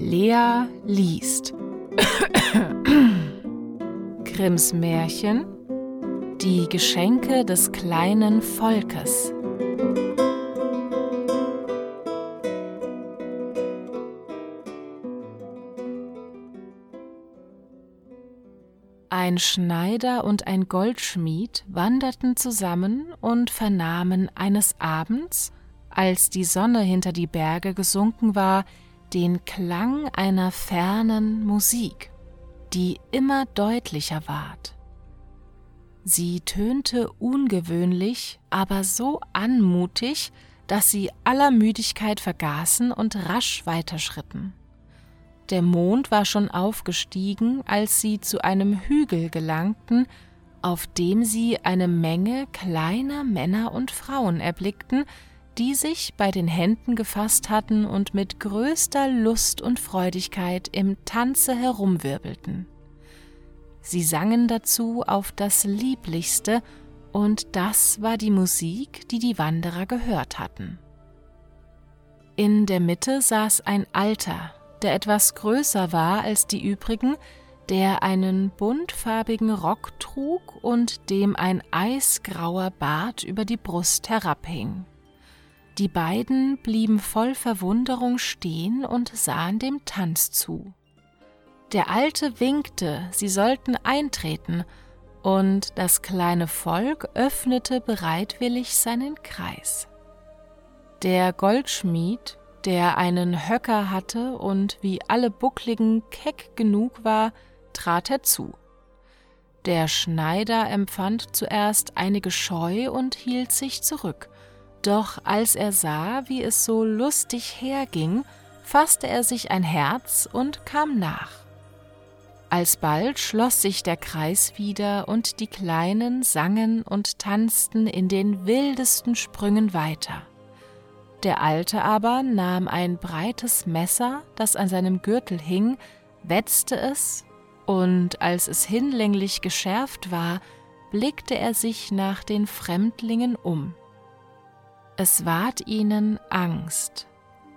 Lea liest. Grimms Märchen. Die Geschenke des kleinen Volkes. Ein Schneider und ein Goldschmied wanderten zusammen und vernahmen eines Abends, als die Sonne hinter die Berge gesunken war, den Klang einer fernen Musik, die immer deutlicher ward. Sie tönte ungewöhnlich, aber so anmutig, dass sie aller Müdigkeit vergaßen und rasch weiterschritten. Der Mond war schon aufgestiegen, als sie zu einem Hügel gelangten, auf dem sie eine Menge kleiner Männer und Frauen erblickten, die sich bei den Händen gefasst hatten und mit größter Lust und Freudigkeit im Tanze herumwirbelten. Sie sangen dazu auf das Lieblichste, und das war die Musik, die die Wanderer gehört hatten. In der Mitte saß ein Alter, der etwas größer war als die übrigen, der einen buntfarbigen Rock trug und dem ein eisgrauer Bart über die Brust herabhing. Die beiden blieben voll Verwunderung stehen und sahen dem Tanz zu. Der Alte winkte, sie sollten eintreten, und das kleine Volk öffnete bereitwillig seinen Kreis. Der Goldschmied, der einen Höcker hatte und wie alle Buckligen keck genug war, trat herzu. Der Schneider empfand zuerst einige Scheu und hielt sich zurück, doch als er sah, wie es so lustig herging, fasste er sich ein Herz und kam nach. Alsbald schloss sich der Kreis wieder und die Kleinen sangen und tanzten in den wildesten Sprüngen weiter. Der Alte aber nahm ein breites Messer, das an seinem Gürtel hing, wetzte es, und als es hinlänglich geschärft war, blickte er sich nach den Fremdlingen um. Es ward ihnen Angst,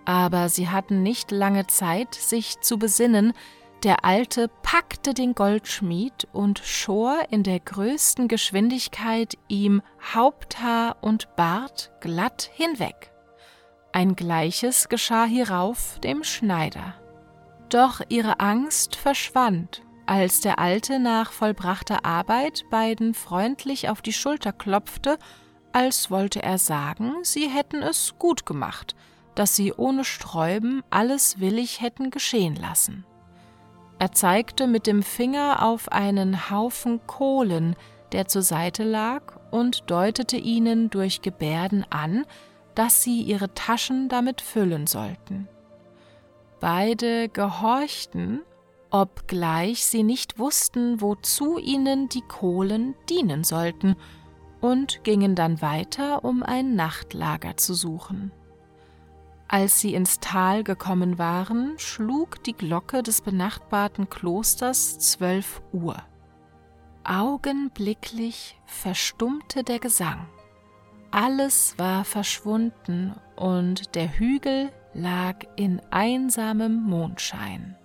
aber sie hatten nicht lange Zeit, sich zu besinnen, der Alte packte den Goldschmied und schor in der größten Geschwindigkeit ihm Haupthaar und Bart glatt hinweg. Ein gleiches geschah hierauf dem Schneider. Doch ihre Angst verschwand, als der Alte nach vollbrachter Arbeit beiden freundlich auf die Schulter klopfte als wollte er sagen, sie hätten es gut gemacht, dass sie ohne Sträuben alles willig hätten geschehen lassen. Er zeigte mit dem Finger auf einen Haufen Kohlen, der zur Seite lag, und deutete ihnen durch Gebärden an, dass sie ihre Taschen damit füllen sollten. Beide gehorchten, obgleich sie nicht wussten, wozu ihnen die Kohlen dienen sollten, und gingen dann weiter, um ein Nachtlager zu suchen. Als sie ins Tal gekommen waren, schlug die Glocke des benachbarten Klosters zwölf Uhr. Augenblicklich verstummte der Gesang. Alles war verschwunden und der Hügel lag in einsamem Mondschein.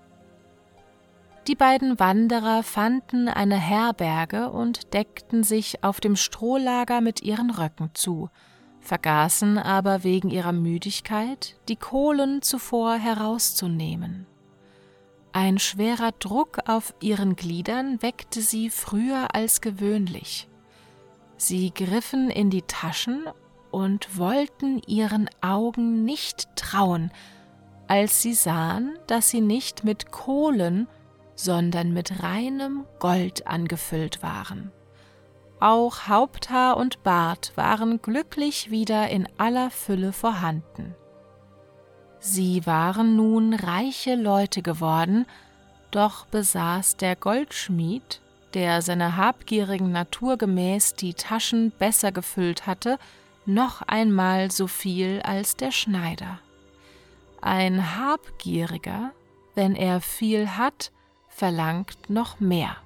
Die beiden Wanderer fanden eine Herberge und deckten sich auf dem Strohlager mit ihren Röcken zu, vergaßen aber wegen ihrer Müdigkeit, die Kohlen zuvor herauszunehmen. Ein schwerer Druck auf ihren Gliedern weckte sie früher als gewöhnlich. Sie griffen in die Taschen und wollten ihren Augen nicht trauen, als sie sahen, dass sie nicht mit Kohlen, sondern mit reinem Gold angefüllt waren. Auch Haupthaar und Bart waren glücklich wieder in aller Fülle vorhanden. Sie waren nun reiche Leute geworden, doch besaß der Goldschmied, der seiner habgierigen Natur gemäß die Taschen besser gefüllt hatte, noch einmal so viel als der Schneider. Ein Habgieriger, wenn er viel hat, verlangt noch mehr.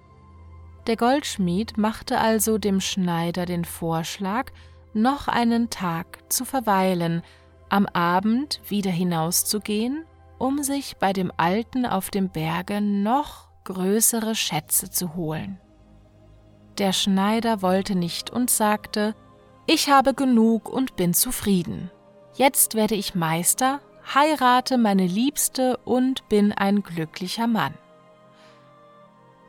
Der Goldschmied machte also dem Schneider den Vorschlag, noch einen Tag zu verweilen, am Abend wieder hinauszugehen um sich bei dem Alten auf dem Berge noch größere Schätze zu holen. Der Schneider wollte nicht und sagte, ich habe genug und bin zufrieden. Jetzt werde ich Meister, heirate meine Liebste und bin ein glücklicher Mann.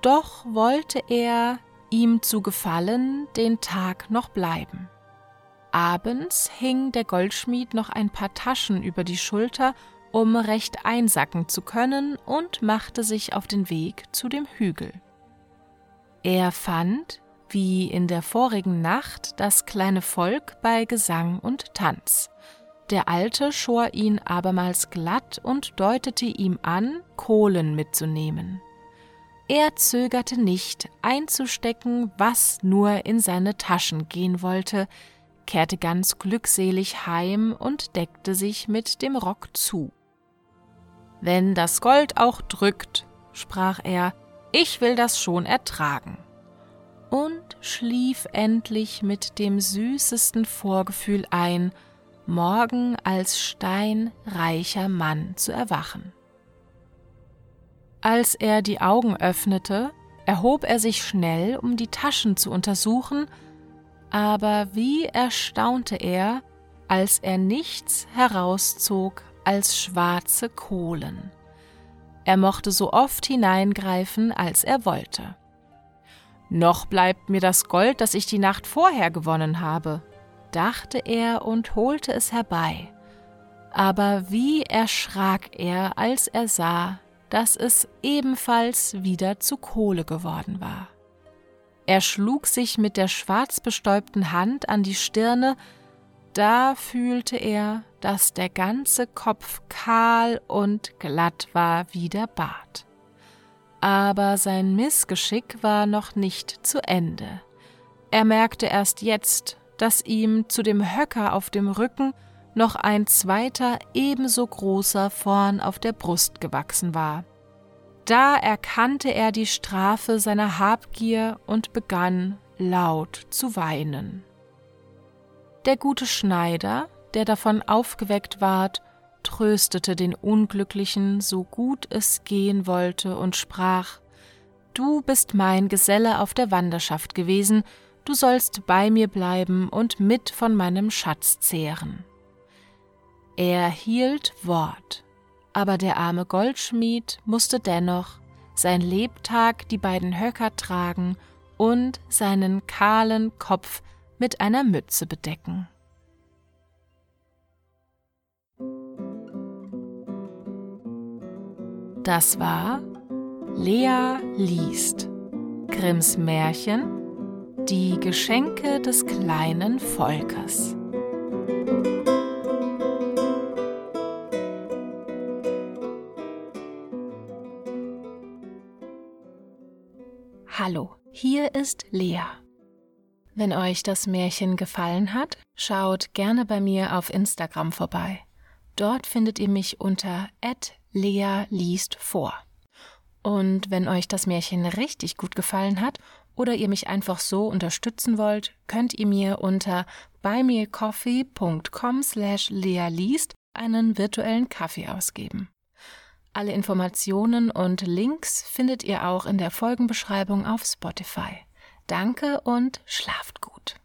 Doch wollte er, ihm zu gefallen, den Tag noch bleiben. Abends hing der Goldschmied noch ein paar Taschen über die Schulter, um recht einsacken zu können, und machte sich auf den Weg zu dem Hügel. Er fand, wie in der vorigen Nacht, das kleine Volk bei Gesang und Tanz. Der Alte schor ihn abermals glatt und deutete ihm an, Kohlen mitzunehmen. Er zögerte nicht, einzustecken, was nur in seine Taschen gehen wollte, kehrte ganz glückselig heim und deckte sich mit dem Rock zu. Wenn das Gold auch drückt, sprach er, ich will das schon ertragen. Und schlief endlich mit dem süßesten Vorgefühl ein, morgen als steinreicher Mann zu erwachen. Als er die Augen öffnete, erhob er sich schnell, um die Taschen zu untersuchen, aber wie erstaunte er, als er nichts herauszog als schwarze Kohlen. Er mochte so oft hineingreifen, als er wollte. Noch bleibt mir das Gold, das ich die Nacht vorher gewonnen habe, dachte er und holte es herbei. Aber wie erschrak er, als er sah, dass es ebenfalls wieder zu Kohle geworden war. Er schlug sich mit der schwarz bestäubten Hand an die Stirne, da fühlte er, dass der ganze Kopf kahl und glatt war wie der Bart. Aber sein Missgeschick war noch nicht zu Ende. Er merkte erst jetzt, dass ihm zu dem Höcker auf dem Rücken noch ein zweiter ebenso großer vorn auf der Brust gewachsen war. Da erkannte er die Strafe seiner Habgier und begann laut zu weinen. Der gute Schneider, der davon aufgeweckt ward, tröstete den Unglücklichen, so gut es gehen wollte, und sprach Du bist mein Geselle auf der Wanderschaft gewesen, du sollst bei mir bleiben und mit von meinem Schatz zehren. Er hielt Wort, aber der arme Goldschmied musste dennoch sein Lebtag die beiden Höcker tragen und seinen kahlen Kopf mit einer Mütze bedecken. Das war Lea liest Grimms Märchen Die Geschenke des kleinen Volkes. Hallo, hier ist Lea. Wenn euch das Märchen gefallen hat, schaut gerne bei mir auf Instagram vorbei. Dort findet ihr mich unter Lea liest vor. Und wenn euch das Märchen richtig gut gefallen hat oder ihr mich einfach so unterstützen wollt, könnt ihr mir unter buymeacoffee.com slash lealiest einen virtuellen Kaffee ausgeben. Alle Informationen und Links findet ihr auch in der Folgenbeschreibung auf Spotify. Danke und schlaft gut.